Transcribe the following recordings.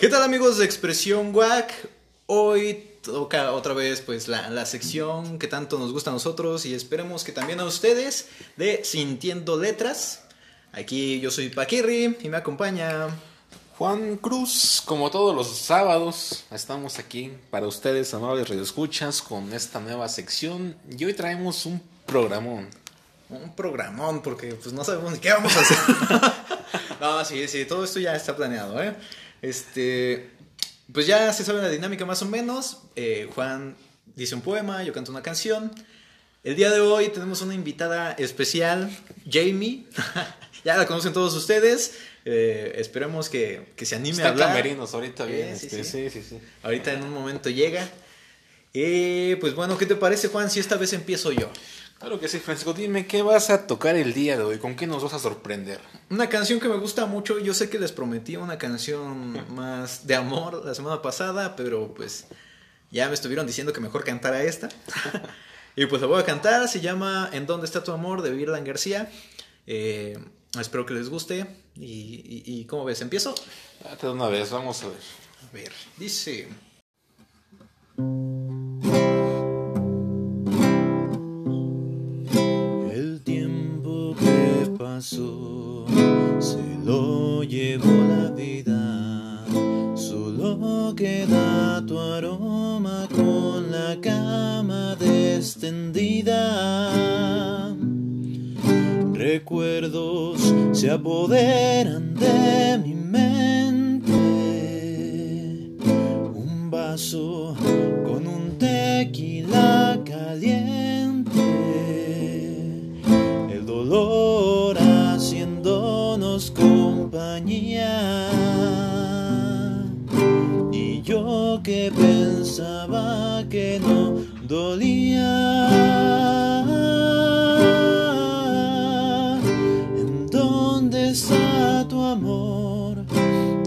¿Qué tal amigos de Expresión WAC? Hoy toca otra vez pues la, la, sección que tanto nos gusta a nosotros y esperemos que también a ustedes de Sintiendo Letras. Aquí yo soy Paquirri y me acompaña Juan Cruz, como todos los sábados, estamos aquí para ustedes, amables radioescuchas, con esta nueva sección y hoy traemos un programón. Un programón, porque pues no sabemos ni qué vamos a hacer. no, sí, sí, todo esto ya está planeado, ¿eh? Este, pues ya se sabe la dinámica más o menos. Eh, Juan dice un poema, yo canto una canción. El día de hoy tenemos una invitada especial, Jamie. ya la conocen todos ustedes. Eh, esperemos que, que, se anime Está a hablar. camerinos ahorita bien. Eh, sí, este, sí. sí, sí, sí. Ahorita en un momento llega. Eh, pues bueno, ¿qué te parece, Juan? Si esta vez empiezo yo. Claro que sí, Francisco. Dime, ¿qué vas a tocar el día de hoy? ¿Con qué nos vas a sorprender? Una canción que me gusta mucho. Yo sé que les prometí una canción más de amor la semana pasada, pero pues ya me estuvieron diciendo que mejor cantara esta. y pues la voy a cantar. Se llama En dónde está tu amor de Virlan García. Eh, espero que les guste. Y, y, y ¿cómo ves? ¿Empiezo? Date una vez, vamos a ver. A ver, dice... pasó se lo llevó la vida. Solo queda tu aroma con la cama extendida. Recuerdos se apoderan de mi mente. Un vaso con un tequila caliente. El dolor no dolía. ¿En dónde está tu amor?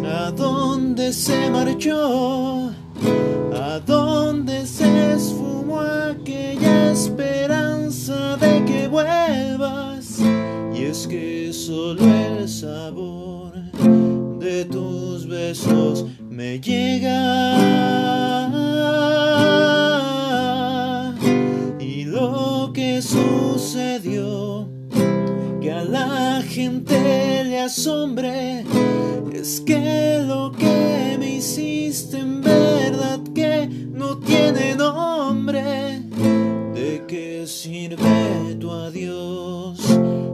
¿A dónde se marchó? ¿A dónde se esfumó aquella esperanza de que vuelvas? Y es que solo el sabor de tus besos me llega. Es que lo que me hiciste en verdad que no tiene nombre. ¿De qué sirve tu adiós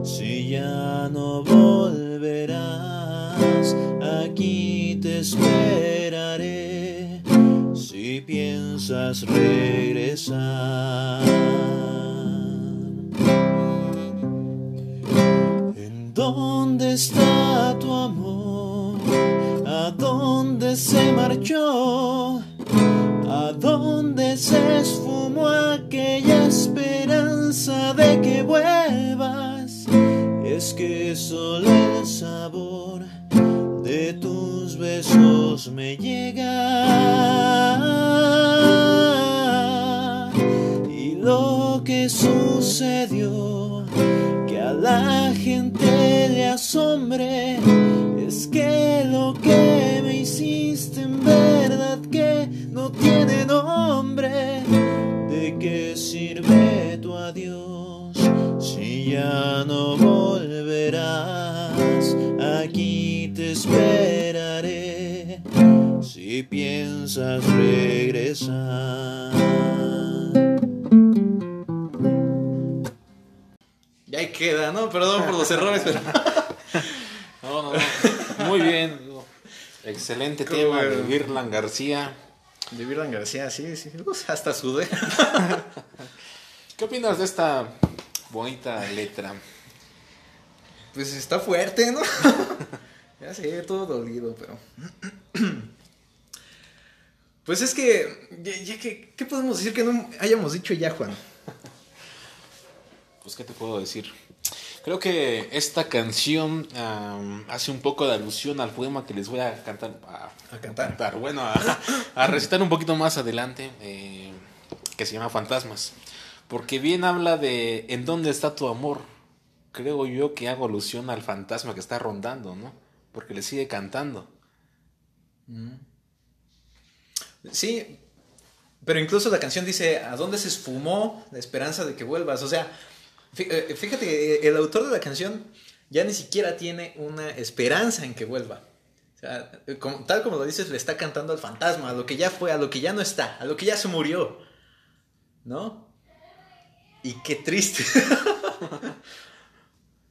si ya no volverás? Aquí te esperaré si piensas regresar. Está tu amor? ¿A dónde se marchó? ¿A dónde se esfumó aquella esperanza de que vuelvas? Es que solo el sabor de tus besos me llega. Y lo que sucedió que a la asombre es que lo que me hiciste en verdad que no tiene nombre. ¿De qué sirve tu adiós si ya no volverás? Aquí te esperaré si piensas regresar. Y ahí queda, ¿no? Perdón por los errores, pero... No, no, no. Muy bien. Excelente tema de. Virlan García. De Virlan García, sí, sí. Pues, hasta sudé. ¿Qué opinas de esta bonita letra? Pues está fuerte, ¿no? ya sé, todo dolido, pero... Pues es que, ya, ya que, ¿qué podemos decir que no hayamos dicho ya, Juan? Pues, ¿qué te puedo decir? Creo que esta canción hace un poco de alusión al poema que les voy a cantar. A, A cantar. bueno, a, a recitar un poquito más adelante, eh, que se llama Fantasmas. Porque bien habla de en dónde está tu amor. Creo yo que hago alusión al fantasma que está rondando, ¿no? Porque le sigue cantando. Sí, pero incluso la canción dice, ¿a dónde se esfumó la esperanza de que vuelvas? O sea, fíjate, que el autor de la canción ya ni siquiera tiene una esperanza en que vuelva. O sea, eh, tal como lo dices, le está cantando al fantasma, a lo que ya fue, a lo que ya no está, a lo que ya se murió. ¿No? Y qué triste.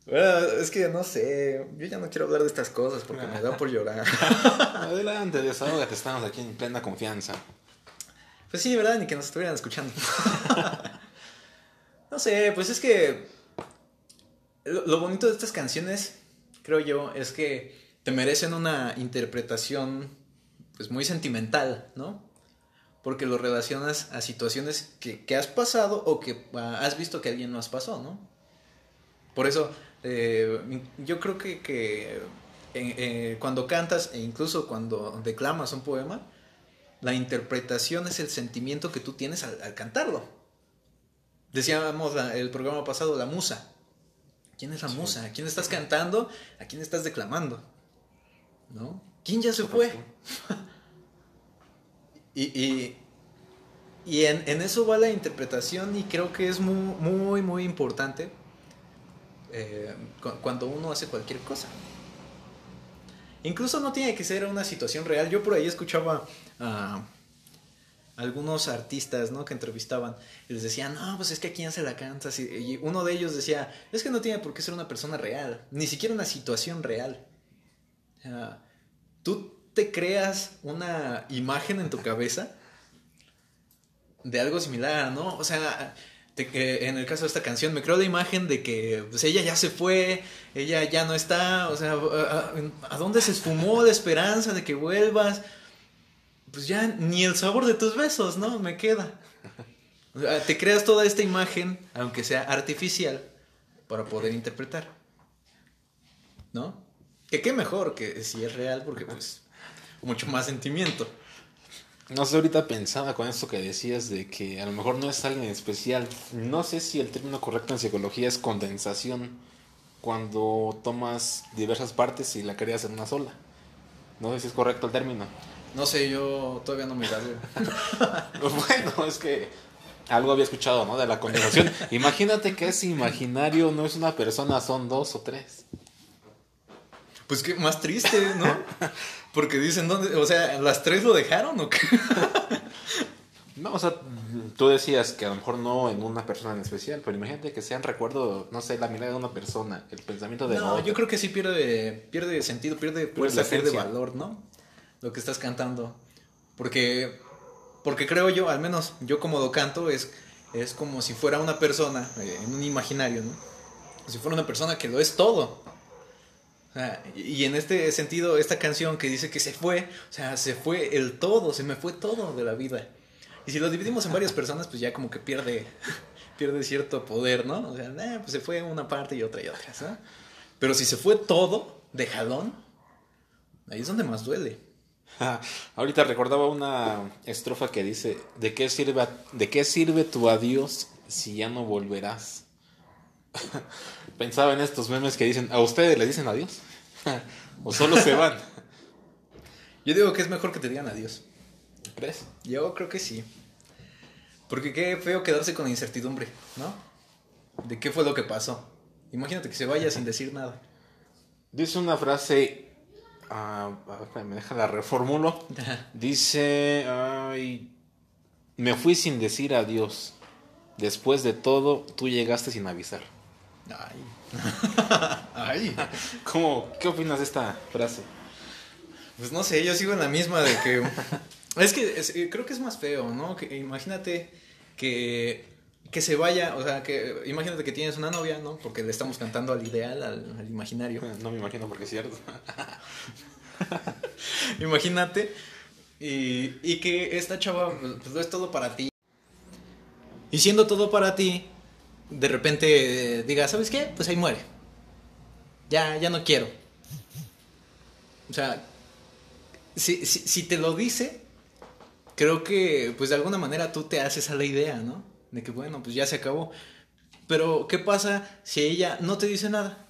Bueno, es que no sé, yo ya no quiero hablar de estas cosas porque me da por llorar. Adelante, desahógate, estamos aquí en plena confianza. Pues sí, ¿verdad? Ni que nos estuvieran escuchando. no sé, pues es que lo, bonito de estas canciones, creo yo, es que te merecen una interpretación pues muy sentimental, ¿no? Porque lo relacionas a situaciones que, que has pasado o que ah, has visto que alguien más pasó, ¿no? Por eso, eh, yo creo que, que eh, eh, cuando cantas e incluso cuando declamas un poema, la interpretación es el sentimiento que tú tienes al, al cantarlo. Decíamos la- el programa pasado, la musa. ¿Quién es la musa? ¿A quién estás cantando? ¿A quién estás declamando? ¿No? ¿Quién ya se fue? y y, y en, en eso va la interpretación y creo que es muy, muy, muy importante eh, cu- cuando uno hace cualquier cosa. Incluso no tiene que ser una situación real. Yo por ahí escuchaba algunos artistas, ¿no? Que entrevistaban y les decían, no, pues es que a quién se la cantas. Y, uno de ellos decía, es que no tiene por qué ser una persona real, ni siquiera una situación real. Sea, tú te creas una imagen en tu cabeza de algo similar, ¿no? O sea, te- eh, en el caso de esta canción me creo la imagen de que pues, ella ya se fue, ella ya no está, o sea, ¿a, a- a dónde se esfumó la esperanza de que vuelvas? Pues ya ni el sabor de tus besos, ¿no? Me queda. Te creas toda esta imagen, aunque sea artificial, para poder interpretar. ¿No? Que qué mejor que si es real, porque pues mucho más sentimiento. No sé, ahorita pensaba con esto que decías de que a lo mejor no es alguien especial. No sé si el término correcto en psicología es condensación, cuando tomas diversas partes y la creas en una sola. No sé si es correcto el término. No sé, yo todavía no me gradúo. Bueno, es que algo había escuchado, ¿no? De la condensación. Imagínate que ese imaginario no es una persona, son dos o tres. Pues que más triste, ¿no? Porque dicen, ¿dónde? O sea, ¿las tres lo dejaron o qué? No, o sea, tú decías que a lo mejor no en una persona en especial, pero imagínate que sean recuerdo, no sé, la mirada de una persona, el pensamiento de No, otra. yo creo que sí pierde, pierde sentido, pierde fuerza, pierde valor, ¿no? Lo que estás cantando. Porque, porque creo yo, al menos yo como lo canto, es, es como si fuera una persona, eh, en un imaginario, ¿no? Si fuera una persona que lo es todo. O sea, y en este sentido, esta canción que dice que se fue, o sea, se fue el todo, se me fue todo de la vida. Y si lo dividimos en varias personas, pues ya como que pierde, pierde cierto poder, ¿no? O sea, eh, pues se fue una parte y otra y otra, ¿sabes? Pero si se fue todo de jalón, ahí es donde más duele. Ah, Ahorita recordaba una estrofa que dice, ¿de qué sirve, de qué sirve tu adiós si ya no volverás? Pensaba en estos memes que dicen, ¿a ustedes le dicen adiós? ¿O solo se van? Yo digo que es mejor que te digan adiós. ¿Crees? Yo creo que sí. Porque qué feo quedarse con la incertidumbre, ¿no? De qué fue lo que pasó. Imagínate que se vaya sin decir nada. Dice una frase, ah, me deja la reformulo. Dice, ay, me fui sin decir adiós. Después de todo, tú llegaste sin avisar. Ay. Ay. ¿Cómo, ¿Qué opinas de esta frase? Pues no sé, yo sigo en la misma de que... es que es- creo que es más feo, ¿no? Que imagínate que, que se vaya, o sea, que imagínate que tienes una novia, ¿no? Porque le estamos cantando al ideal, al, al imaginario. No me imagino porque es cierto. Imagínate. Y, y que esta chava, pues lo es todo para ti. Y siendo todo para ti, de repente eh, diga, ¿sabes qué? Pues ahí muere. Ya, ya no quiero. O sea, si, si, si te lo dice, creo que pues de alguna manera tú te haces a la idea, ¿no? De que bueno, pues ya se acabó. Pero, ¿qué pasa si ella no te dice nada?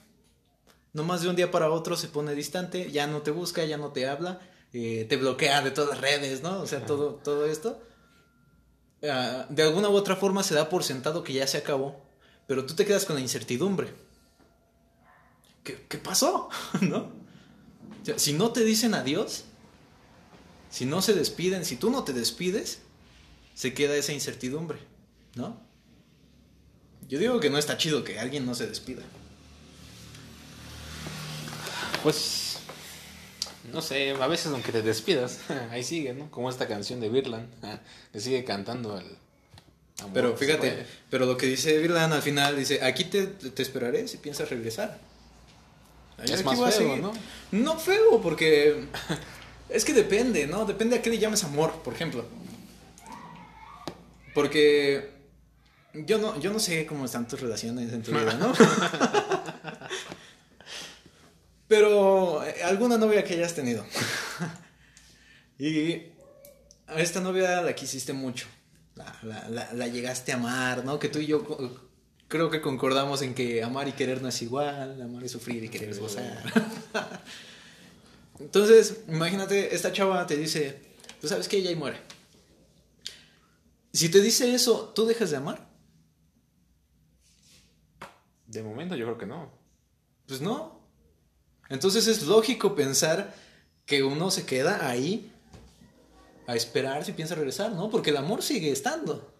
No más de un día para otro se pone distante, ya no te busca, ya no te habla, eh, te bloquea de todas las redes, ¿no? O sea, todo, todo esto. ah, de alguna u otra forma se da por sentado que ya se acabó, pero tú te quedas con la incertidumbre. ¿Qué, qué pasó? ¿No? O sea, si no te dicen adiós, si no se despiden, si tú no te despides, se queda esa incertidumbre, ¿no? Yo digo que no está chido que alguien no se despida. Pues, no sé, a veces aunque te despidas, ahí sigue, ¿no? Como esta canción de Birland, le sigue cantando al... amor Pero fíjate, pero lo que dice Virlan al final dice, aquí te, te esperaré si piensas regresar. Ahí Es más feo. ¿no? No feo, porque es que depende, ¿no? Depende a qué le llames amor, por ejemplo. Porque yo no, yo no sé cómo están tus relaciones en tu vida, ¿no? Pero eh, alguna novia que hayas tenido. y a esta novia la quisiste mucho. La, la- la- la llegaste a amar, ¿no? Que tú y yo creo que concordamos en que amar y querer no es igual. Amar y sufrir y querer es gozar. Entonces, imagínate, esta chava te dice, tú sabes que ella y muere. Si te dice eso, ¿tú dejas de amar? De momento yo creo que no. Pues no. Entonces es lógico pensar que uno se queda ahí a esperar si piensa regresar, ¿no? Porque el amor sigue estando.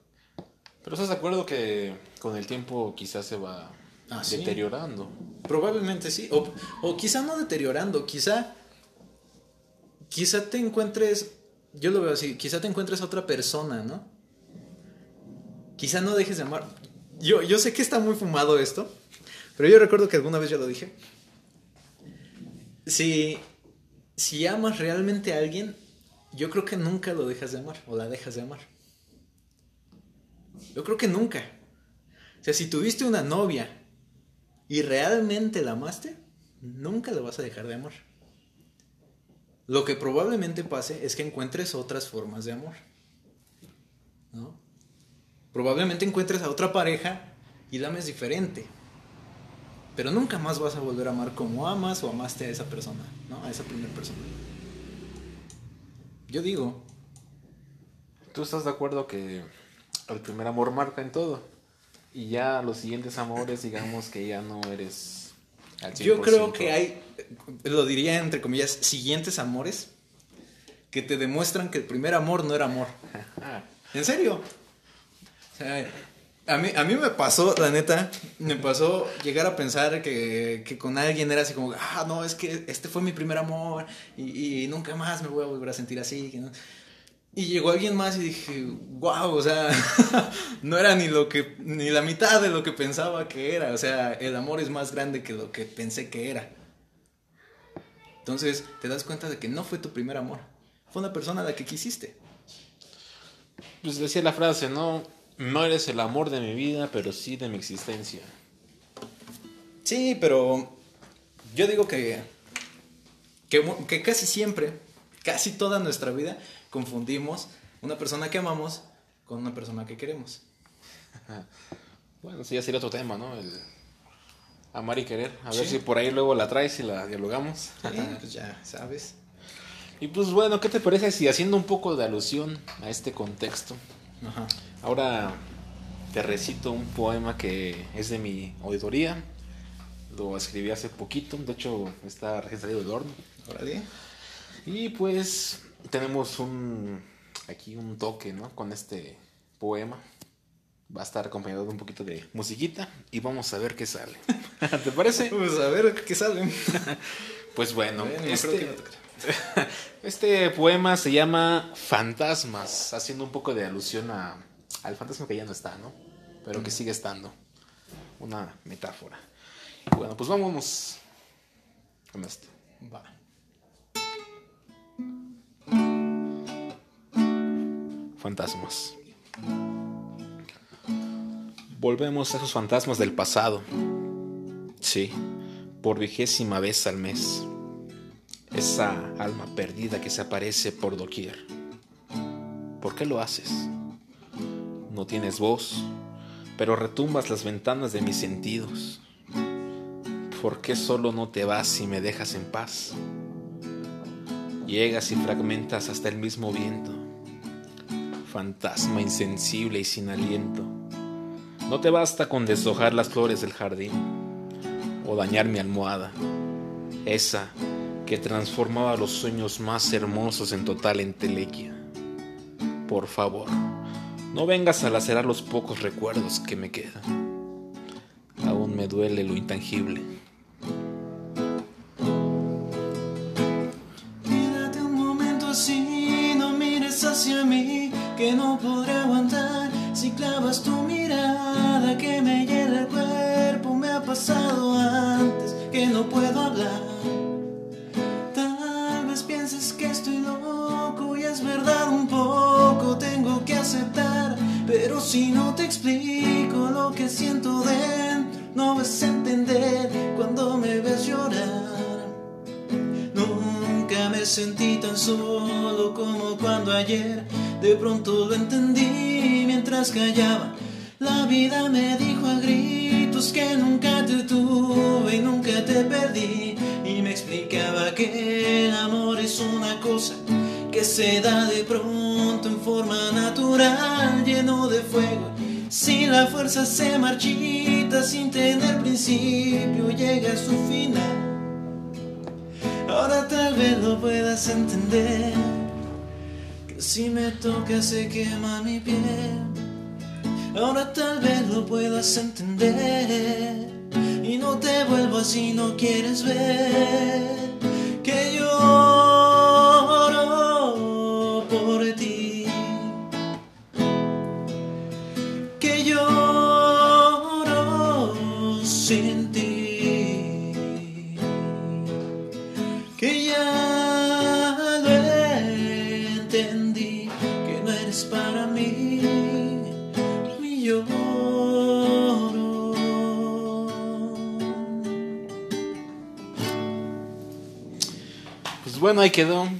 Pero estás de acuerdo que con el tiempo quizás se va Ah, sí. deteriorando. Probablemente sí. O, o quizá no deteriorando, quizá. Quizá te encuentres. Yo lo veo así, quizá te encuentres a otra persona, ¿no? Quizá no dejes de amar. Yo, yo sé que está muy fumado esto, pero yo recuerdo que alguna vez ya lo dije. Si, si amas realmente a alguien, yo creo que nunca lo dejas de amar o la dejas de amar. Yo creo que nunca. O sea, si tuviste una novia y realmente la amaste, nunca la vas a dejar de amar. Lo que probablemente pase es que encuentres otras formas de amor. Probablemente encuentres a otra pareja y la ames diferente. Pero nunca más vas a volver a amar como amas o amaste a esa persona, ¿no? A esa primera persona. Yo digo, ¿Tú estás de acuerdo que el primer amor marca en todo? Y ya los siguientes amores, digamos que ya no eres al 100%. Yo creo que hay, lo diría entre comillas, siguientes amores que te demuestran que el primer amor no era amor. ¿En serio? O sea, a mí, a mí me pasó, la neta, me pasó llegar a pensar que, que con alguien era así como, ah, no, es que este fue mi primer amor y, y nunca más me voy a volver a sentir así. que no". Y llegó alguien más y dije, wow, o sea, no era ni lo que, ni la mitad de lo que pensaba que era. O sea, el amor es más grande que lo que pensé que era. Entonces, te das cuenta de que no fue tu primer amor. Fue una persona a la que quisiste. Pues decía la frase, ¿no? No eres el amor de mi vida, pero sí de mi existencia. Sí, pero yo digo que, que, casi siempre, casi toda nuestra vida, confundimos una persona que amamos con una persona que queremos. Bueno, sí, ya sería otro tema, ¿no? El amar y querer. A ver si por ahí luego la traes y la dialogamos. Sí, pues ya sabes. Y pues bueno, ¿qué te parece si haciendo un poco de alusión a este contexto, Ajá. ahora te recito un poema que es de mi auditoría? Lo escribí hace poquito, de hecho está recién salido del horno. Órale. Y pues tenemos un aquí un toque, ¿no? Con este poema. Va a estar acompañado de un poquito de musiquita y vamos a ver qué sale. ¿Te parece? Pues a ver qué sale. Pues bueno, Bueno, este, creo que no. este poema se llama Fantasmas, haciendo un poco de alusión a, al fantasma que ya no está, ¿no? Pero que sigue estando. Una metáfora. Bueno, pues vámonos con esto. Va. Fantasmas. Volvemos a esos fantasmas del pasado. Sí, por vigésima vez al mes. Esa alma perdida que se aparece por doquier. ¿Por qué lo haces? No tienes voz, pero retumbas las ventanas de mis sentidos. ¿Por qué solo no te vas y me dejas en paz? Llegas y fragmentas hasta el mismo viento. Fantasma insensible y sin aliento. No te basta con deshojar las flores del jardín o dañar mi almohada, esa que transformaba los sueños más hermosos en total entelequia. Por favor, no vengas a lacerar los pocos recuerdos que me quedan. Aún me duele lo intangible. Siento no vas a entender cuando me ves llorar. Nunca me sentí tan solo como cuando ayer de pronto lo entendí mientras callaba. La vida me dijo a gritos que nunca te tuve y nunca te perdí. Y me explicaba que el amor es una cosa que se da de pronto en forma natural, lleno de fuego. Si la fuerza se marchita sin tener principio, llega a su final. Ahora tal vez lo puedas entender. Que si me toca se quema mi piel. Ahora tal vez lo puedas entender. Y no te vuelvo si no quieres ver. Que lloro bueno, ahí quedó.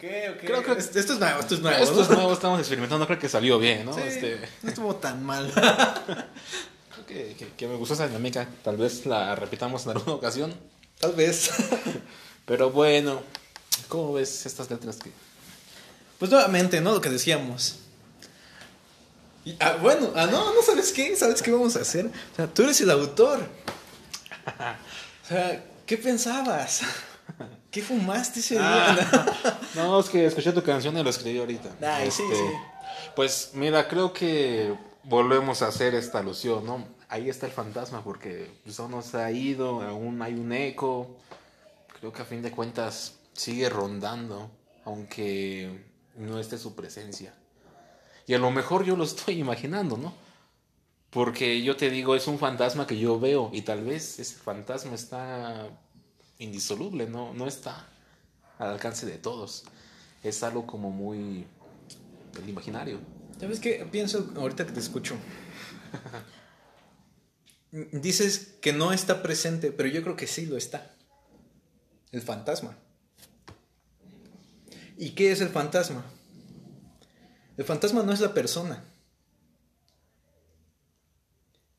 Ok, ok. Creo que- esto esto es nuevo, esto es nuevo. Esto es nuevo, estamos experimentando, creo que salió bien, ¿no? Sí, Este, No estuvo tan mal. creo que, que- que me gustó esa dinámica, tal vez la repitamos en alguna ocasión. Tal vez. Pero bueno, ¿cómo ves estas letras que... Pues nuevamente, ¿no? Lo que decíamos. Y, ah, bueno, ah, no, no sabes qué, ¿sabes qué vamos a hacer? O sea, tú eres el autor. O sea, ¿qué pensabas? ¿Qué fumaste ese día? No, es que escuché tu canción y lo escribí ahorita. Ay, sí, Este, sí. Pues mira, creo que volvemos a hacer esta alusión, ¿no? Ahí está el fantasma porque pues, aún no se ha ido, aún hay un eco. Creo que a fin de cuentas sigue rondando, aunque no esté su presencia. Y a lo mejor yo lo estoy imaginando, ¿no? Porque yo te digo, es un fantasma que yo veo y tal vez ese fantasma está indisoluble, no, no está al alcance de todos. Es algo como muy del imaginario. ¿Sabes qué? Pienso ahorita que te escucho. Dices que no está presente, pero yo creo que sí lo está. El fantasma. ¿Y qué es el fantasma? El fantasma no es la persona.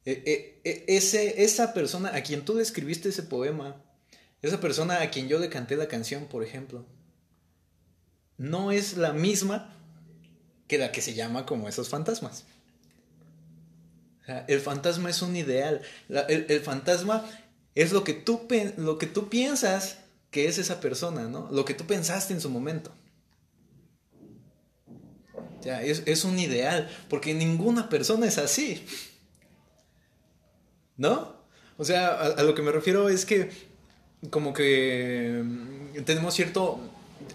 E- e- e- ese, esa persona a quien tú le escribiste ese poema, esa persona a quien yo le canté la canción, por ejemplo, no es la misma que la que se llama como esos fantasmas. El fantasma es un ideal. El, fantasma es lo que, tú, lo que tú piensas que es esa persona, ¿no? Lo que tú pensaste en su momento. O es, es un ideal, porque ninguna persona es así. ¿No? O sea, a, lo que me refiero es que como que mm, tenemos cierto,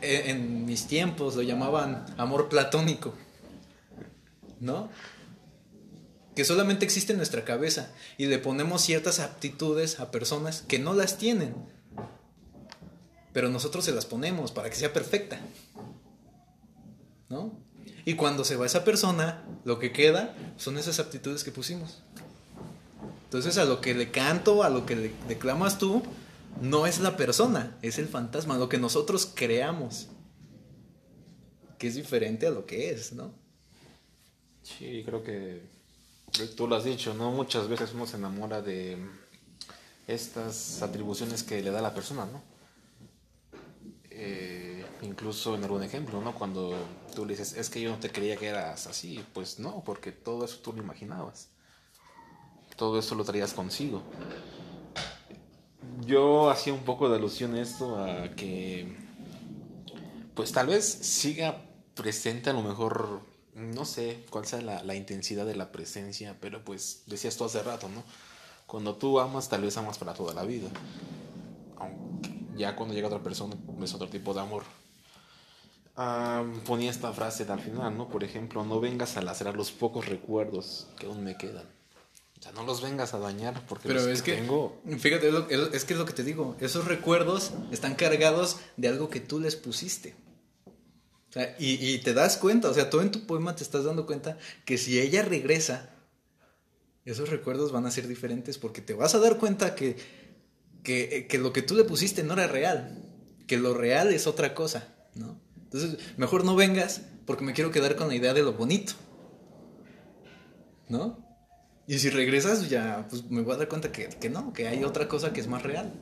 en, en mis tiempos lo llamaban amor platónico, ¿no? Que solamente existe en nuestra cabeza y le ponemos ciertas aptitudes a personas que no las tienen, pero nosotros se las ponemos para que sea perfecta, ¿no? Y cuando se va esa persona, lo que queda son esas aptitudes que pusimos. Entonces a lo que le canto, a lo que le declamas tú, no es la persona, es el fantasma, lo que nosotros creamos. Que es diferente a lo que es, ¿no? Sí, creo que tú lo has dicho, ¿no? Muchas veces uno se enamora de estas atribuciones que le da la persona, ¿no? incluso en algún ejemplo, ¿no? Cuando tú le dices, es que yo no te creía que eras así, pues no, porque todo eso tú lo imaginabas. Todo eso lo traías consigo. Yo hacía un poco de alusión a esto, a que, pues tal vez siga presente a lo mejor, no sé cuál sea la, intensidad de la presencia, pero pues decías tú hace rato, ¿no? Cuando tú amas, tal vez amas para toda la vida. Aunque ya cuando llega otra persona es otro tipo de amor. Ponía esta frase al final, ¿no? Por ejemplo, no vengas a lacerar los pocos recuerdos que aún me quedan. O sea, no los vengas a dañar porque Pero los es que, tengo. fíjate, es, lo- es- es que es lo que te digo. Esos recuerdos están cargados de algo que tú les pusiste. O sea, y, y te das cuenta, o sea, tú en tu poema te estás dando cuenta que si ella regresa, esos recuerdos van a ser diferentes porque te vas a dar cuenta que, que, que lo que tú le pusiste no era real, que lo real es otra cosa, ¿no? Entonces, mejor no vengas porque me quiero quedar con la idea de lo bonito, ¿no? Y si regresas, ya pues me voy a dar cuenta que, que no, que hay otra cosa que es más real.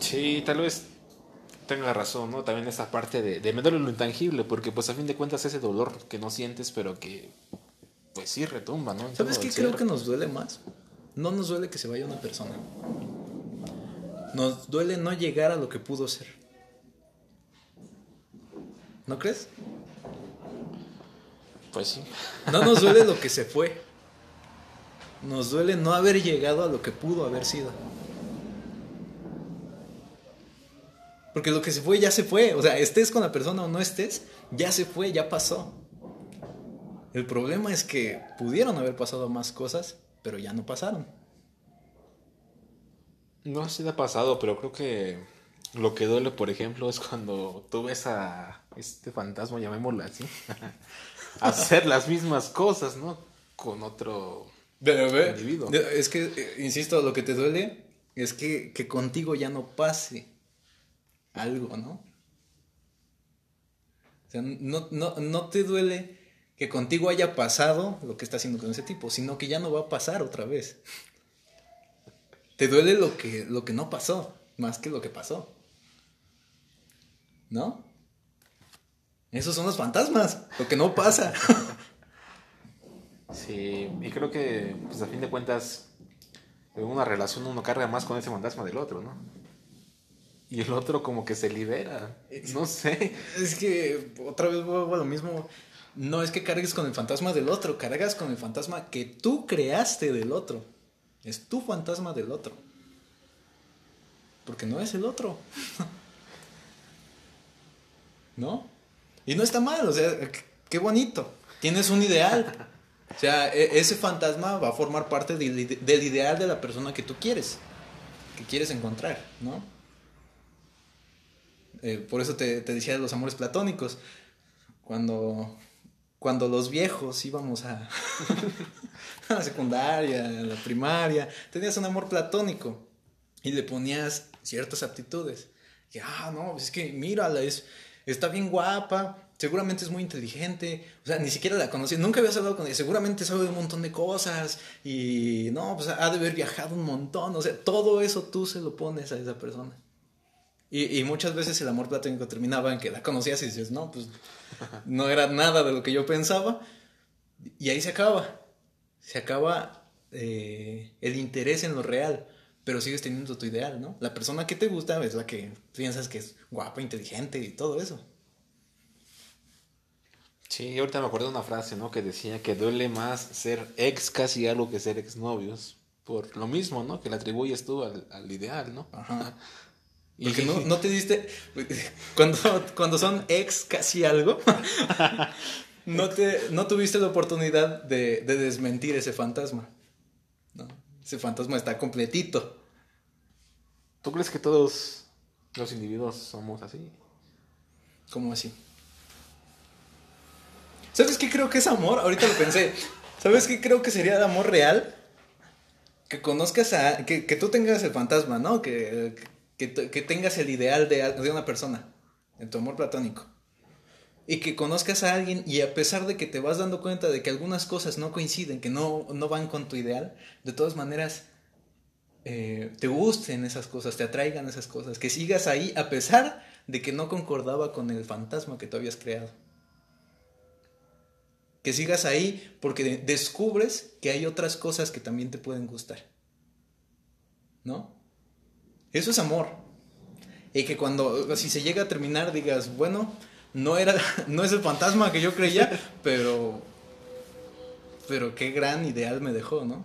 Sí, tal vez tenga razón, ¿no? También esa parte de, de me duele lo intangible, porque pues a fin de cuentas ese dolor que no sientes, pero que pues sí retumba, ¿no? En ¿Sabes qué creo que nos duele más? No nos duele que se vaya una persona. Nos duele no llegar a lo que pudo ser. ¿No crees? Pues sí. No nos duele lo que se fue. Nos duele no haber llegado a lo que pudo haber sido. Porque lo que se fue ya se fue. O sea, estés con la persona o no estés, ya se fue, ya pasó. El problema es que pudieron haber pasado más cosas, pero ya no pasaron. No te ha pasado, pero creo que lo que duele, por ejemplo, es cuando tú ves a este fantasma, llamémoslo así, hacer las mismas cosas, ¿no? Con otro Pero individuo. es que, eh, insisto, lo que te duele es que, que contigo ya no pase algo, ¿no? O sea, no, no, no te duele que contigo haya pasado lo que está haciendo con ese tipo, sino que ya no va a pasar otra vez. Te duele lo que, lo que no pasó, más que lo que pasó. ¿No? Esos son los fantasmas, lo que no pasa. Sí, y creo que, pues a fin de cuentas, en una relación uno carga más con ese fantasma del otro, ¿no? Y el otro como que se libera, no sé. Es que otra vez vuelvo a lo mismo. No es que cargues con el fantasma del otro, cargas con el fantasma que tú creaste del otro. Es tu fantasma del otro. Porque no es el otro. ¿No? Y no está mal, o sea, qué- bonito. Tienes un ideal. O sea, e- ese fantasma va a formar parte del, ide- del ideal de la persona que tú quieres. Que quieres encontrar, ¿no? Eh, por eso te, te decía de los amores platónicos. Cuando, cuando los viejos íbamos a, a la secundaria, a la primaria, tenías un amor platónico y le ponías ciertas aptitudes. Y, ah, no, es que mírala, es, está bien guapa, seguramente es muy inteligente, o sea, ni siquiera la conocí, nunca habías hablado con ella, seguramente sabe un montón de cosas y no, pues ha de haber viajado un montón, o sea, todo eso tú se lo pones a esa persona. Y, y muchas veces el amor platónico terminaba en que la conocías y dices, no, pues no era nada de lo que yo pensaba. Y ahí se acaba. Se acaba eh, el interés en lo real, pero sigues teniendo tu ideal, ¿no? La persona que te gusta es la que piensas que es guapa, inteligente y todo eso. Sí, ahorita me acuerdo de una frase, ¿no? Que decía que duele más ser ex casi algo que ser exnovios. Por lo mismo, ¿no? Que le atribuyes tú al, al ideal, ¿no? Ajá. Y- Porque no, no te diste. Cuando, cuando son ex casi algo, no, te, no tuviste la oportunidad de, de desmentir ese fantasma. Ese fantasma está completito. ¿Tú crees que todos los individuos somos así? ¿Cómo así? ¿Sabes qué creo que es amor? Ahorita lo pensé. ¿Sabes qué creo que sería el amor real? Que conozcas a. Que, que tú tengas el fantasma, ¿no? Que, que, que tengas el ideal de, de una persona. En tu amor platónico. Y que conozcas a alguien y a pesar de que te vas dando cuenta de que algunas cosas no coinciden, que no, no van con tu ideal, de todas maneras eh, te gusten esas cosas, te atraigan esas cosas, que sigas ahí a pesar de que no concordaba con el fantasma que tú habías creado. Que sigas ahí porque descubres que hay otras cosas que también te pueden gustar. ¿No? Eso es amor. Y que cuando, si se llega a terminar, digas, bueno, no era, no es el fantasma que yo creía, pero, pero qué gran ideal me dejó, ¿no?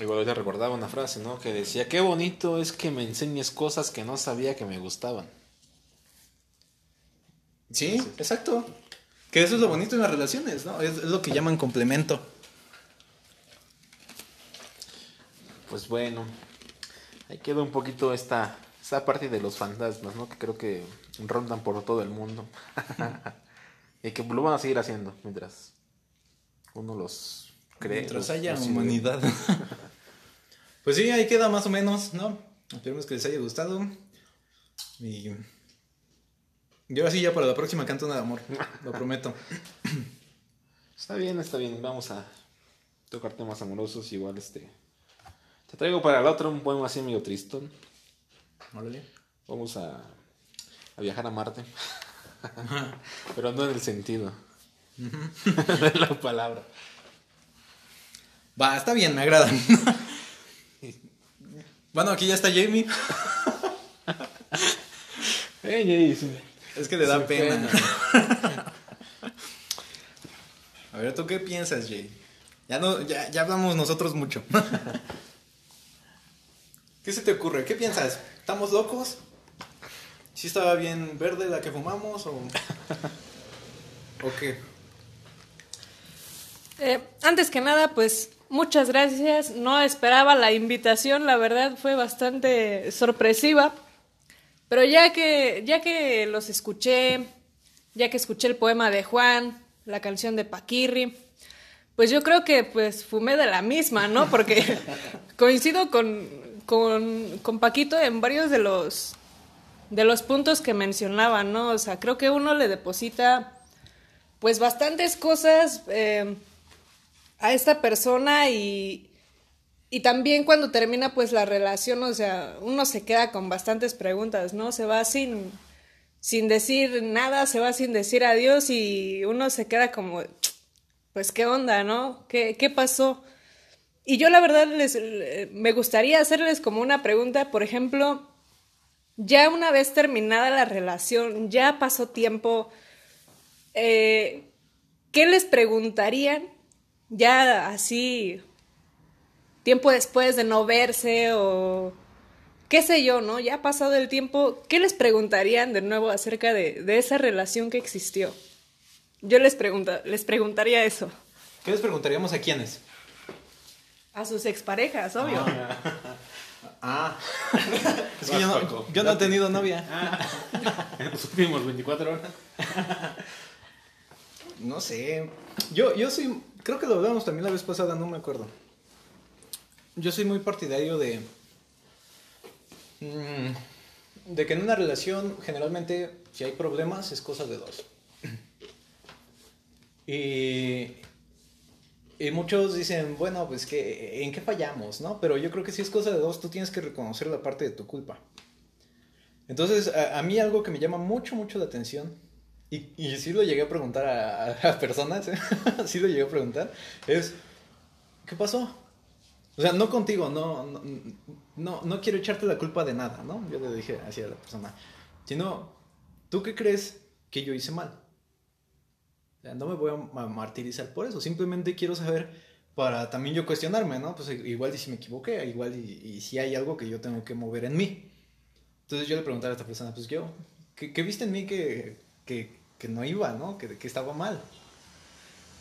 Igual te recordaba una frase, ¿no? Que decía, qué bonito es que me enseñes cosas que no sabía que me gustaban. Sí, exacto. Que eso es lo bonito en las relaciones, ¿no? Es, lo que llaman complemento. Pues bueno, ahí queda un poquito esta, esta parte de los fantasmas, ¿no? Que creo que rondan por todo el mundo. y que lo van a seguir haciendo mientras uno los cree. Mientras haya humanidad. pues sí, ahí queda más o menos, ¿no? Esperemos que les haya gustado. Y yo así ya para la próxima canto una de amor, lo prometo. Está bien, está bien. Vamos a tocar temas amorosos. Igual este. Te traigo para el otro un poema así medio tristón. Órale. Vamos a, a viajar a Marte. Pero no en el sentido de la palabra. Va, está bien, me agradan. bueno, aquí ya está Jamie. Hey, Jamie. Es que le da pena. A ver, ¿tú qué piensas, Jay? Ya, no, ya, ya hablamos nosotros mucho. ¿Qué se te ocurre? ¿Qué piensas? ¿Estamos locos? ¿Sí estaba bien verde la que fumamos o, ¿O qué? Eh, antes que nada, pues muchas gracias. No esperaba la invitación, la verdad fue bastante sorpresiva. Pero ya que, ya que los escuché, ya que escuché el poema de Juan, la canción de Paquirri, pues yo creo que pues fumé de la misma, ¿no? Porque coincido con, con, Paquito en varios de los, de los puntos que mencionaba, ¿no? O sea, creo que uno le deposita pues bastantes cosas eh, a esta persona y, y también cuando termina pues la relación, o sea, uno se queda con bastantes preguntas, ¿no? Se va sin, sin decir nada, se va sin decir adiós y uno se queda como, pues, ¿qué onda, no? ¿Qué, qué pasó? Y yo la verdad les, me gustaría hacerles como una pregunta, por ejemplo, ya una vez terminada la relación, ya pasó tiempo, eh, ¿qué les preguntarían? Ya así tiempo después de no verse o qué sé yo, ¿no? Ya ha pasado el tiempo, ¿qué les preguntarían de nuevo acerca de, esa relación que existió? Yo les, pregunta, les preguntaría eso. ¿Qué les preguntaríamos a quiénes? A sus exparejas, obvio. Ah. Ah. es que yo no, he tenido novia. Ah. Supimos 24 horas. no sé. Yo, yo soy. Creo que lo hablamos también la vez pasada, no me acuerdo yo soy muy partidario de. Mm, de que en una relación, generalmente, si hay problemas, es cosa de dos. Y. Y muchos dicen, bueno, pues que en qué fallamos, ¿no? Pero yo creo que si es cosa de dos, tú tienes que reconocer la parte de tu culpa. Entonces, a, mí algo que me llama mucho, mucho la atención, y, y sí lo llegué a preguntar a, personas, ¿eh? sí lo llegué a preguntar, es, ¿qué pasó? O sea, no contigo, no, no, no, quiero echarte la culpa de nada, ¿no? Yo le dije así a la persona. Sino, ¿tú qué crees que yo hice mal? No me voy a martirizar por eso, simplemente quiero saber para también yo cuestionarme, ¿no? Pues igual y si me equivoqué, igual y, si hay algo que yo tengo que mover en mí. Entonces yo le preguntaba a esta persona, pues yo, ¿qué, viste en mí que, que, que no iba, ¿no? Que, que estaba mal.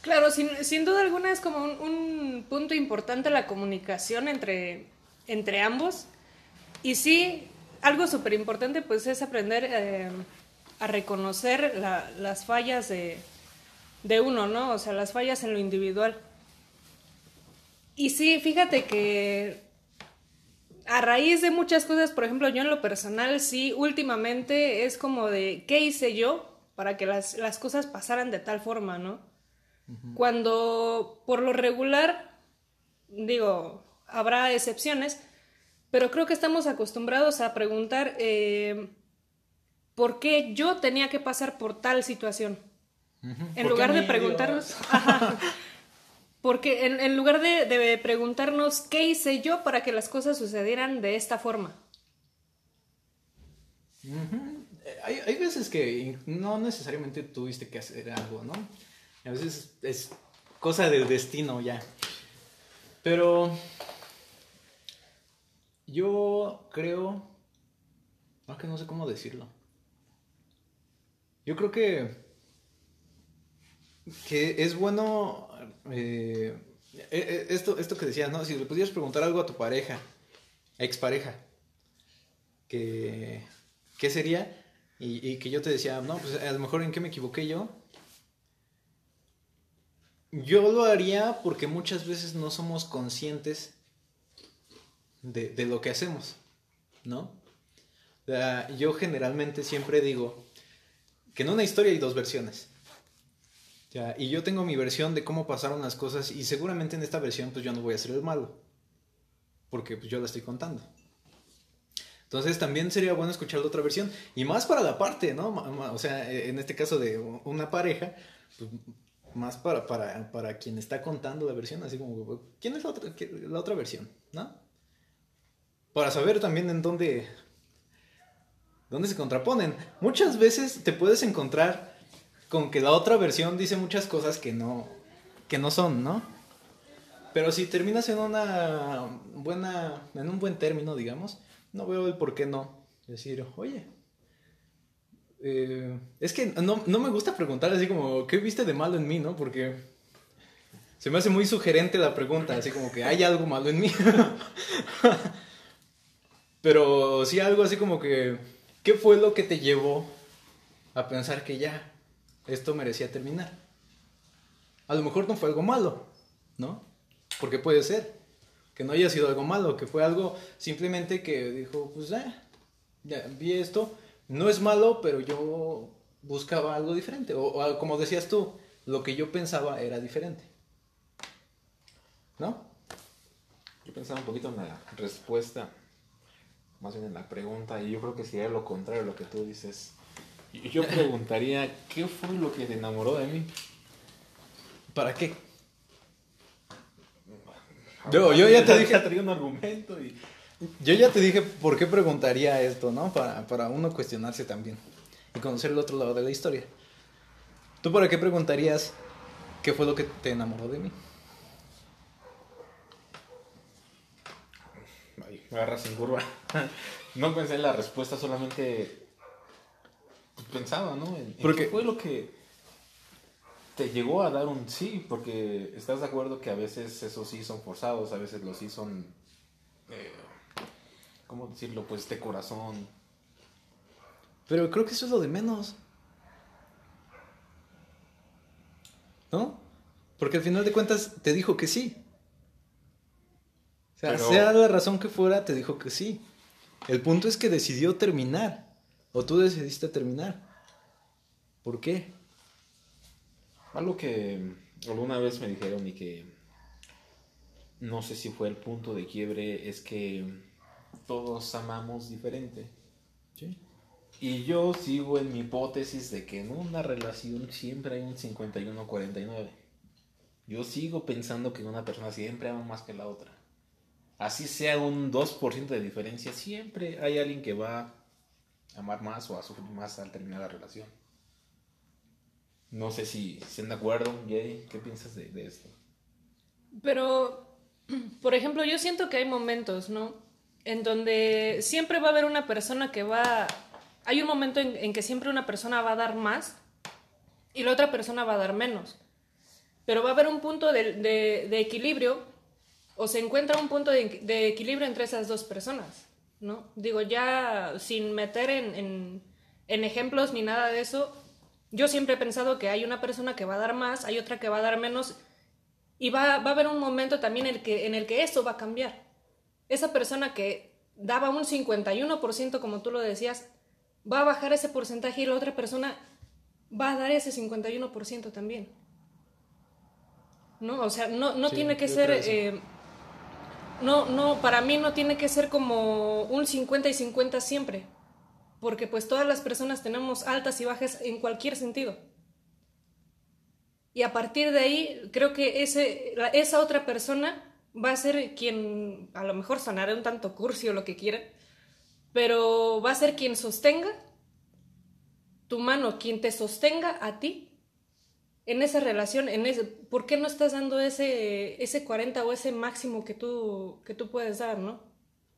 Claro, sin, sin duda alguna es como un, punto importante la comunicación entre, entre ambos. Y sí, algo súper importante pues es aprender eh, a reconocer las fallas de, de uno, ¿no? O sea, las fallas en lo individual. Y sí, fíjate que a raíz de muchas cosas, por ejemplo, yo en lo personal, sí, últimamente es como de, ¿qué hice yo para que las, las cosas pasaran de tal forma, ¿no? Cuando por lo regular, digo, habrá excepciones, pero creo que estamos acostumbrados a preguntar eh, por qué yo tenía que pasar por tal situación. En ¿Por lugar de preguntarnos? Ajá. porque en, en lugar de, de preguntarnos qué hice yo para que las cosas sucedieran de esta forma. Eh, Hay, hay veces que no necesariamente tuviste que hacer algo, ¿no? A veces es cosa del destino ya. Pero yo creo... No, que no sé cómo decirlo. Yo creo que... Que es bueno... eh, eh, esto, esto que decías, ¿no? Si le pudieras preguntar algo a tu pareja, expareja, que qué sería y, que yo te decía, no, pues a lo mejor en qué me equivoqué yo. Yo lo haría porque muchas veces no somos conscientes de, lo que hacemos, ¿no? Yo generalmente siempre digo que en una historia hay dos versiones. Ya, y yo tengo mi versión de cómo pasaron las cosas y seguramente en esta versión pues yo no voy a ser el malo. Porque pues yo la estoy contando. Entonces también sería bueno escuchar la otra versión. Y más para la parte, ¿no? O sea, eh, en este caso de una pareja, pues, más para, para, para quien está contando la versión, así como, ¿quién es la otra, la otra versión? ¿No? Para saber también en dónde, dónde se contraponen. Muchas veces te puedes encontrar con que la otra versión dice muchas cosas que no, que no son, ¿no? Pero si terminas en una buena, en un buen término, digamos, no veo el por qué no. Decir, oye, eh, es que no, no me gusta preguntar así como, ¿qué viste de malo en mí, no? Porque se me hace muy sugerente la pregunta, así como que hay algo malo en mí. Pero sí algo así como que, ¿qué fue lo que te llevó a pensar que ya, esto merecía terminar? A lo mejor no fue algo malo, ¿no? Porque puede ser que no haya sido algo malo, que fue algo simplemente que dijo, pues eh, ya vi esto, no es malo, pero yo buscaba algo diferente. O, o como decías tú, lo que yo pensaba era diferente. ¿No? Yo pensaba un poquito en la respuesta, más bien en la pregunta, y yo creo que sería lo contrario a lo que tú dices. Yo- preguntaría, ¿qué fue lo que te enamoró de mí? ¿Para qué? Yo- yo ya te dije- traía un argumento y... Yo ya te dije por qué preguntaría esto, ¿no? Para, para uno cuestionarse también y conocer el otro lado de la historia. ¿Tú para qué preguntarías qué fue lo que te enamoró de mí? Ay, me agarras en curva. No pensé en la respuesta, solamente pensaba, ¿no? En, en Porque- qué fue lo que te llegó a dar un sí, porque estás de acuerdo que a veces esos sí son forzados, a veces los sí son, eh, ¿cómo decirlo? Pues de corazón. Pero creo que eso es lo de menos. ¿No? Porque al final de cuentas te dijo que sí. O sea, Pero- sea la razón que fuera, te dijo que sí. El punto es que decidió terminar. O tú decidiste terminar. ¿Por qué? Algo que alguna vez me dijeron y que no sé si fue el punto de quiebre es que todos amamos diferente. Sí. Y yo sigo en mi hipótesis de que en una relación siempre hay un 51-49. Yo sigo pensando que una persona siempre ama más que la otra. Así sea un 2% de diferencia, siempre hay alguien que va amar más o a sufrir más al terminar la relación. No sé si estén de acuerdo, Jay. ¿Qué piensas de, esto? Pero, por ejemplo, yo siento que hay momentos, ¿no? En donde siempre va a haber una persona que va... Hay un momento en, que siempre una persona va a dar más y la otra persona va a dar menos. Pero va a haber un punto de, equilibrio o se encuentra un punto de equilibrio entre esas dos personas, ¿no? Digo, ya sin meter en, en- en ejemplos ni nada de eso, yo siempre he pensado que hay una persona que va a dar más, hay otra que va a dar menos y va, va a haber un momento también en el, que, en el que eso va a cambiar. Esa persona que daba un 51%, como tú lo decías, va a bajar ese porcentaje y la otra persona va a dar ese 51% también. ¿No? O sea, no, no Sí, tiene que ser... eh, no, no, para mí no tiene que ser como un 50 y 50 siempre, porque pues todas las personas tenemos altas y bajas en cualquier sentido. Y a partir de ahí, creo que ese, esa otra persona va a ser quien, a lo mejor sonará un tanto cursi o lo que quiera, pero va a ser quien sostenga tu mano, quien te sostenga a ti en esa relación, en ese, ¿por qué no estás dando ese, ese 40 o ese máximo que tú, que tú puedes dar, no?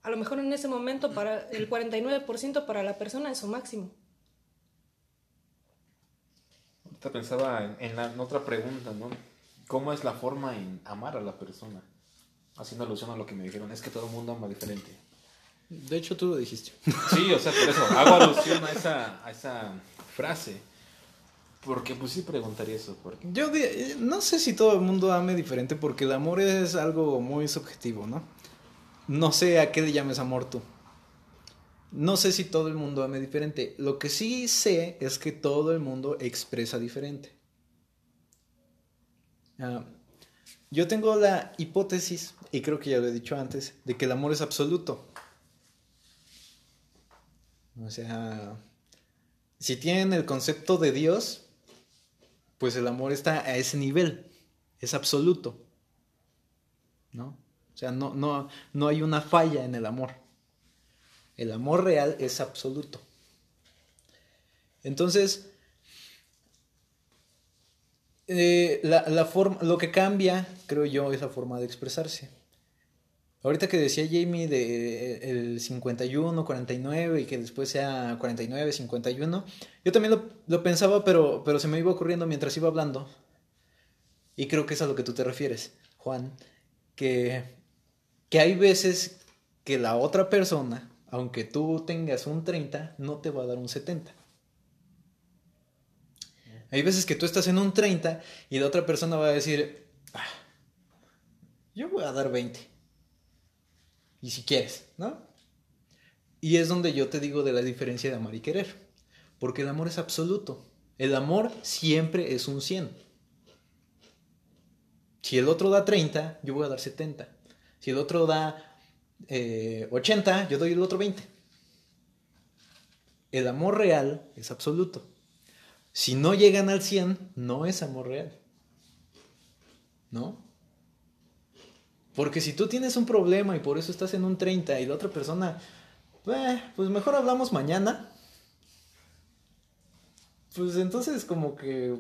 A lo mejor en ese momento para el 49% para la persona es su máximo. Ahorita pensaba en, en la- en otra pregunta, ¿no? ¿Cómo es la forma en amar a la persona? Haciendo alusión a lo que me dijeron, es que todo el mundo ama diferente. De hecho, tú lo dijiste. Sí, o sea, por eso hago alusión a esa, a esa frase. Porque pues sí preguntaría eso. Yo di- no sé si todo el mundo ame diferente porque el amor es algo muy subjetivo, ¿no? No sé a qué le llames amor tú. No sé si todo el mundo ame diferente. Lo que sí sé es que todo el mundo expresa diferente. Ah, yo tengo la hipótesis, y creo que ya lo he dicho antes, de que el amor es absoluto. O sea, si tienen el concepto de Dios, pues el amor está a ese nivel, es absoluto. ¿No? O sea, no, no, no hay una falla en el amor. El amor real es absoluto. Entonces, eh, la, la forma, lo que cambia, creo yo, es la forma de expresarse. Ahorita que decía Jamie de eh, el 51, 49 y que después sea 49, 51, yo también lo, lo pensaba, pero, pero se me iba ocurriendo mientras iba hablando. Y creo que es a lo que tú te refieres, Juan, que, que hay veces que la otra persona, aunque tú tengas un 30, no te va a dar un 70. Hay veces que tú estás en un 30 y la otra persona va a decir, "Ah, yo voy a dar 20. Y si quieres, ¿no? Y es donde yo te digo de la diferencia de amar y querer. Porque el amor es absoluto. El amor siempre es un 100. Si el otro da 30, yo voy a dar 70. Si el otro da eh, 80, yo doy el otro 20. El amor real es absoluto. Si no llegan al 100, no es amor real. ¿No? Porque si tú tienes un problema y por eso estás en un 30 y la otra persona, "Eh, pues mejor hablamos mañana. Pues entonces como que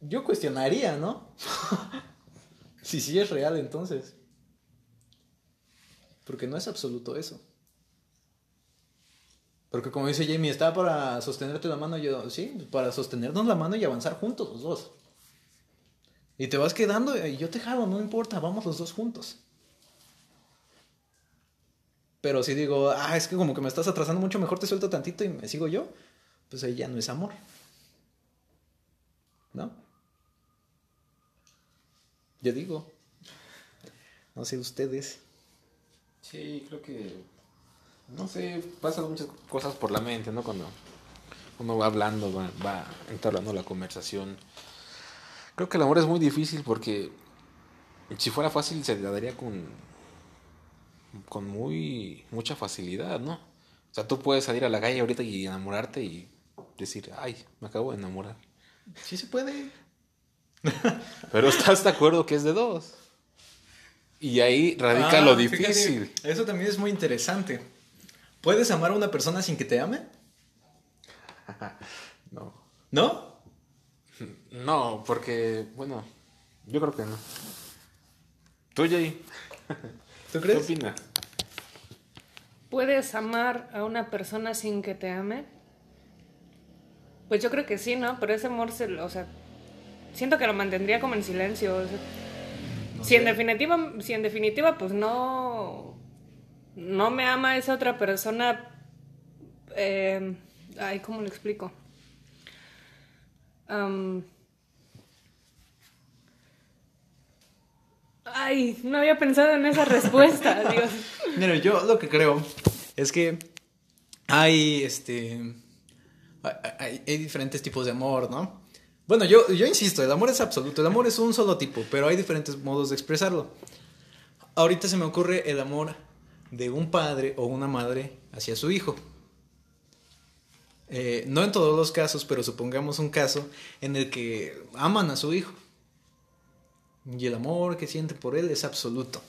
yo cuestionaría, ¿no? si sí es real entonces. Porque no es absoluto eso. Porque como dice Jamie, está para sostenerte la mano, yo, sí, para sostenernos la mano y avanzar juntos los dos. Y te vas quedando y yo te jalo, no importa, vamos los dos juntos. Pero si digo, ah, es que como que me estás atrasando mucho, mejor te suelto tantito y me sigo yo, pues ahí ya no es amor. ¿No? Yo digo. No sé ustedes. Sí, creo que. No sé, pasan muchas cosas por la mente, ¿no? Cuando uno va hablando, va, va entablando la conversación. Creo que el amor es muy difícil porque si fuera fácil se daría con, con muy mucha facilidad, ¿no? O sea, tú puedes salir a la calle ahorita y enamorarte y decir, ay, me acabo de enamorar. Sí se puede. Pero estás de acuerdo que es de dos. Y ahí radica Ah, lo fíjate, difícil. eso también es muy interesante. ¿Puedes amar a una persona sin que te ame? No. ¿No? No, porque, bueno, yo creo que no. ¿Tú, Jay? ¿Tú ¿Qué crees? opinas? ¿Puedes amar a una persona sin que te ame? Pues yo creo que sí, ¿no? Pero ese amor, se, lo- o sea, siento que lo mantendría como en silencio. o sea, si, en definitiva, si en definitiva, pues no, no me ama esa otra persona, eh, ay, ¿cómo lo explico? Ay, no había pensado en esa respuesta, Dios. Mira, yo lo que creo es que hay este. Hay, diferentes tipos de amor, ¿no? Bueno, yo, yo insisto, el amor es absoluto, el amor es un solo tipo, pero hay diferentes modos de expresarlo. ahorita se me ocurre el amor de un padre o una madre hacia su hijo. Eh, no en todos los casos, pero supongamos un caso en el que aman a su hijo. Y el amor que siente por él es absoluto.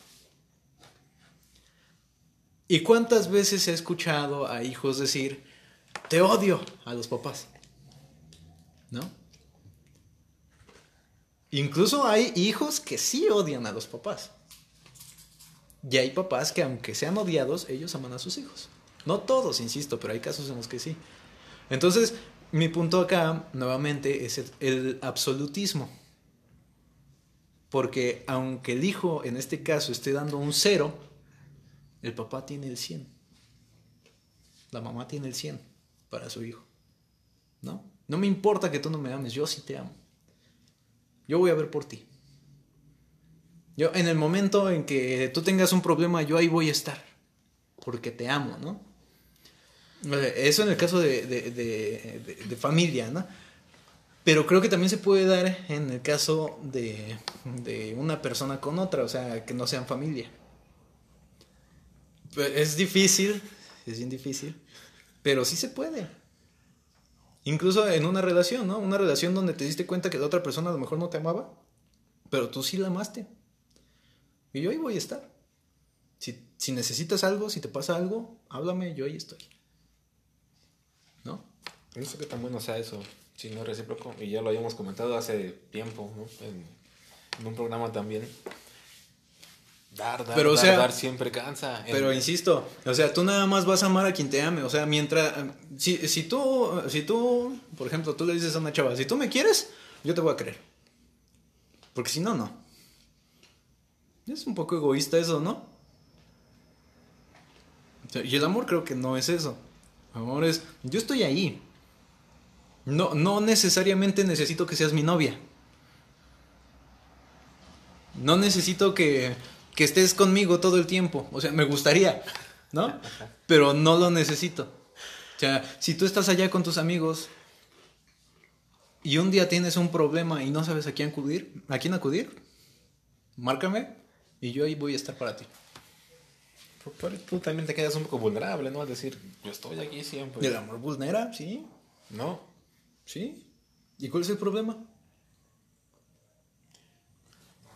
¿Y cuántas veces he escuchado a hijos decir, te odio a los papás? ¿No? Incluso hay hijos que sí odian a los papás. Y hay papás que aunque sean odiados, ellos aman a sus hijos. No todos, insisto, pero hay casos en los que sí. Entonces, mi punto acá, nuevamente, es el, absolutismo. Porque aunque el hijo, en este caso, esté dando un cero, el papá tiene el 100. La mamá tiene el 100 para su hijo. ¿No? No me importa que tú no me ames, yo sí te amo. Yo voy a ver por ti. Yo, en el momento en que tú tengas un problema, yo ahí voy a estar. Porque te amo, ¿no? Eso en el caso de, de, de, de familia, ¿no? Pero creo que también se puede dar en el caso de, de una persona con otra, o sea, que no sean familia. Pues, Es difícil, es bien difícil, pero sí se puede. Incluso en una relación, ¿no? Una relación donde te diste cuenta que la otra persona a lo mejor no te amaba, pero tú sí la amaste. Y yo ahí voy a estar. Si, si necesitas algo, si te pasa algo, háblame, yo ahí estoy. ¿No? No sé qué tan bueno sea eso, si no es recíproco. Y ya lo habíamos comentado hace tiempo, ¿no? En, en un programa también. Dar, dar, Pero, o dar, sea, dar siempre cansa. En- Pero insisto, o sea, tú nada más vas a amar a quien te ame. O sea, mientras. Si, si tú, si tú, por ejemplo, tú le dices a una chava, si tú me quieres, yo te voy a creer. Porque si no, no. Es un poco egoísta eso, ¿no? O sea, y el amor creo que no es eso. Amor es, yo estoy ahí. No, no necesariamente necesito que seas mi novia. No necesito que, que estés conmigo todo el tiempo. O sea, me gustaría, ¿no? Pero no lo necesito. O sea, si tú estás allá con tus amigos y un día tienes un problema y no sabes a quién acudir, a quién acudir, márcame y yo ahí voy a estar para ti. Pero- tú también te quedas un poco vulnerable, ¿no? Al decir, yo estoy aquí siempre. ¿Y el amor vulnera? Sí, No. Sí. ¿Y cuál es el problema?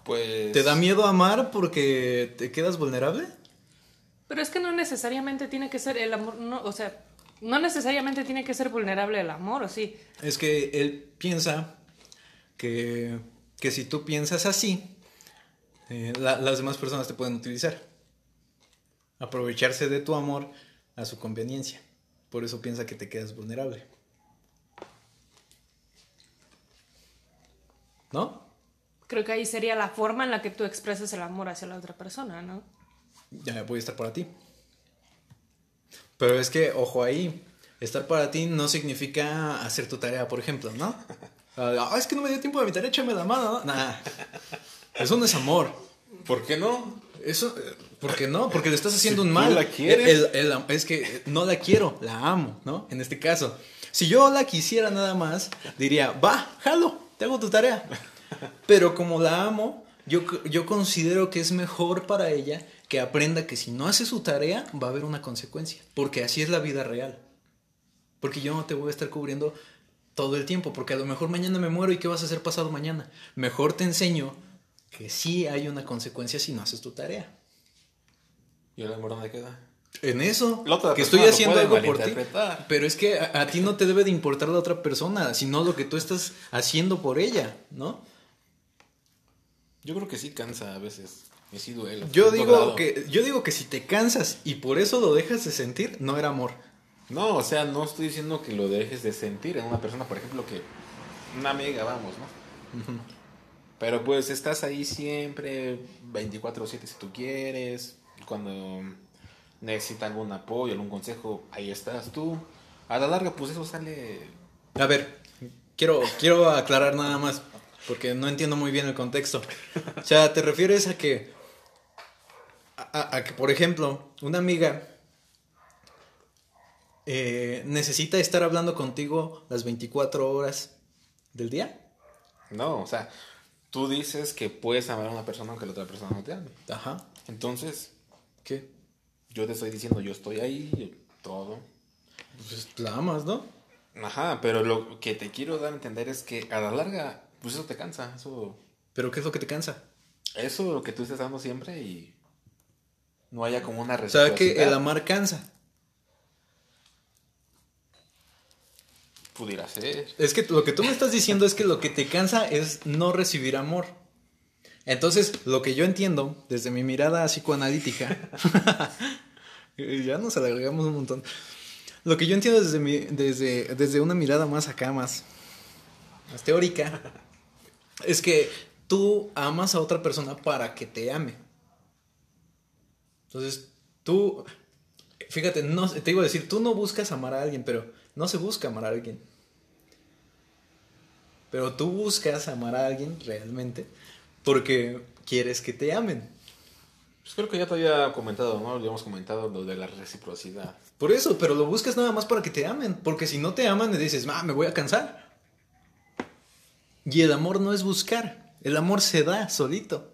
Pues. ¿Te da miedo amar porque te quedas vulnerable? Pero es que no necesariamente tiene que ser el amor, no, o sea, no necesariamente tiene que ser vulnerable el amor, ¿o sí? Es que él piensa que, que si tú piensas así, eh, la- las demás personas te pueden utilizar. Aprovecharse de tu amor a su conveniencia. Por eso piensa que te quedas vulnerable. ¿No? Creo que ahí sería la forma en la que tú expresas el amor hacia la otra persona, ¿no? Ya voy a estar para ti. Pero es que, ojo ahí, estar para ti no significa hacer tu tarea, por ejemplo, ¿no? Ah, es que no me dio tiempo de mi tarea, échame la mano. ¿no? Nah. Eso no es amor. ¿Por qué no? Eso, eh, ¿por qué no? Porque le estás haciendo Si un mal. la quieres. El- el- el- es que no la quiero, la amo, ¿no? En este caso. Si yo la quisiera nada más, diría, va, jalo, te hago tu tarea. Pero como la amo, yo, yo considero que es mejor para ella que aprenda que si no hace su tarea, va a haber una consecuencia. Porque así es la vida real. Porque yo no te voy a estar cubriendo todo el tiempo, porque a lo mejor mañana me muero y ¿qué vas a hacer pasado mañana? Mejor te enseño que sí hay una consecuencia si no haces tu tarea. ¿Y el amor dónde queda? En eso, que estoy haciendo algo por ti. Pero es que a, a ti no te debe de importar la otra persona, sino lo que tú estás haciendo por ella, ¿no? Yo creo que sí cansa a veces. Y sí duele. Yo digo lado. que yo digo que si te cansas y por eso lo dejas de sentir, no era amor. No, o sea, no estoy diciendo que lo dejes de sentir en una persona, por ejemplo, que. Una amiga, vamos, ¿no? Pero pues estás ahí siempre, 24-7 si tú quieres. Cuando necesita algún apoyo, algún consejo, ahí estás tú. A la larga, pues eso sale. A ver, quiero quiero aclarar nada más porque no entiendo muy bien el contexto. O sea, te refieres a que a, que por ejemplo, una amiga eh, necesita estar hablando contigo las 24 horas del día. No, o sea, tú dices que puedes amar a una persona aunque la otra persona no te ame. Ajá. Entonces, ¿Qué? Yo te estoy diciendo, yo estoy ahí, todo. Pues la amas, ¿no? Ajá, pero lo que te quiero dar a entender es que a la larga, pues eso te cansa, eso, ¿Pero qué es lo que te cansa? eso lo que tú estés dando siempre y no haya como una O sea, que el amar cansa. pudiera ser. Es que lo que tú me estás diciendo es que lo que te cansa es no recibir amor. Entonces, lo que yo entiendo desde mi mirada psicoanalítica, ya nos alargamos un montón. Lo que yo entiendo desde, mi, desde, desde una mirada más acá, más, más teórica, es que tú amas a otra persona para que te ame. Entonces, tú, fíjate, no, te iba a decir, tú no buscas amar a alguien, pero no se busca amar a alguien. Pero tú buscas amar a alguien realmente porque quieres que te amen. Pues creo que ya te había comentado, ¿no? Ya hemos comentado lo de la reciprocidad. Por eso, pero lo buscas nada más para que te amen. Porque si no te aman, le dices, ah, me voy a cansar. Y el amor no es buscar. El amor se da solito.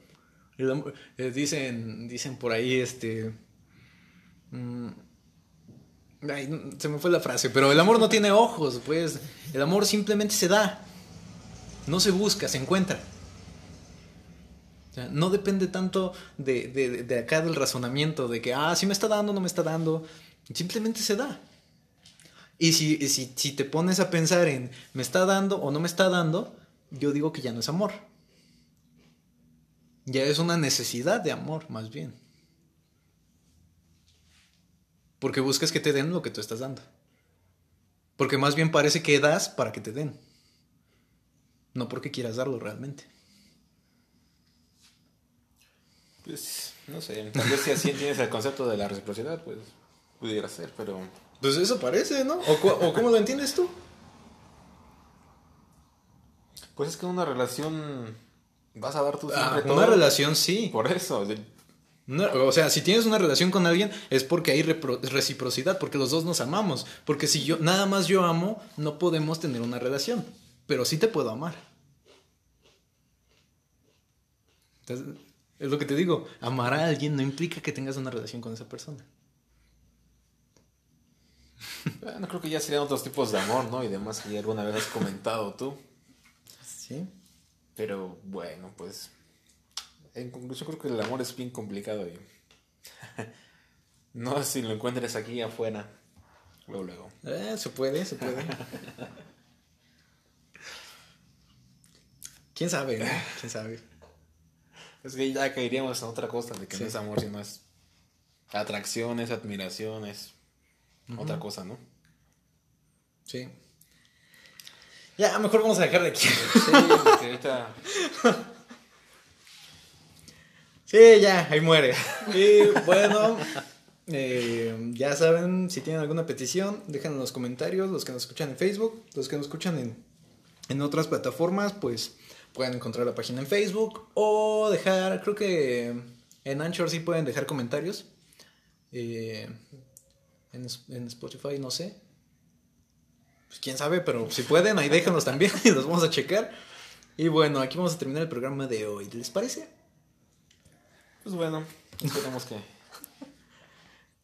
Eh, dicen, dicen por ahí, este. mm, ay, se me fue la frase, pero el amor no tiene ojos, pues. El amor simplemente se da. No se busca, se encuentra. O sea, no depende tanto de, de- de acá del razonamiento, de que, ah, sí me está dando, no me está dando. Simplemente se da. Y si, si, si te pones a pensar en, me está dando o no me está dando, yo digo que ya no es amor. Ya es una necesidad de amor, más bien. Porque buscas que te den lo que tú estás dando. Porque más bien parece que das para que te den. No porque quieras darlo realmente. Pues, no sé, tal vez si así entiendes el concepto de la reciprocidad, pues pudiera ser, pero... Pues eso parece, ¿no? ¿O, cómo lo entiendes tú? Pues es que una relación vas a dar tú Ah, siempre una todo. relación sí. Por eso, Una- o sea, si tienes una relación con alguien es porque hay reciprocidad, porque los dos nos amamos. Porque si yo nada más yo amo, no podemos tener una relación. Pero sí te puedo amar. Entonces, es lo que te digo. Amar a alguien no implica que tengas una relación con esa persona. bueno, creo que ya serían otros tipos de amor, ¿no? Y demás que ya alguna vez has comentado tú. Sí. Pero bueno, pues... En conclusión creo que el amor es bien complicado y... no sé si lo encuentres aquí afuera. Luego, luego. Eh, se puede, se puede. ¿Quién sabe? no? ¿Quién sabe? Es que ya caeríamos en otra cosa, de que Sí. no es amor, sino es atracción, es admiración, es otra cosa, ¿no? Sí. Ya, mejor vamos a dejar de aquí. Sí, porque ahorita... Sí, ya, ahí muere. Y bueno, eh, ya saben, si tienen alguna petición, déjenla en los comentarios, los que nos escuchan en Facebook, los que nos escuchan en, en otras plataformas, pues pueden encontrar la página en Facebook o dejar, creo que en Anchor sí pueden dejar comentarios. Eh, en, en Spotify no sé. Pues quién sabe, pero si pueden, ahí déjenlos también y los vamos a checar. Y bueno, aquí vamos a terminar el programa de hoy. ¿Les parece? Pues bueno, esperemos que...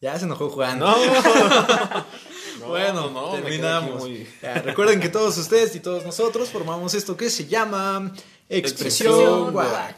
Ya se enojó Juan. No, bueno, no, terminamos. muy- recuerden que todos ustedes y todos nosotros formamos esto que se llama Expresión Expresión Guac.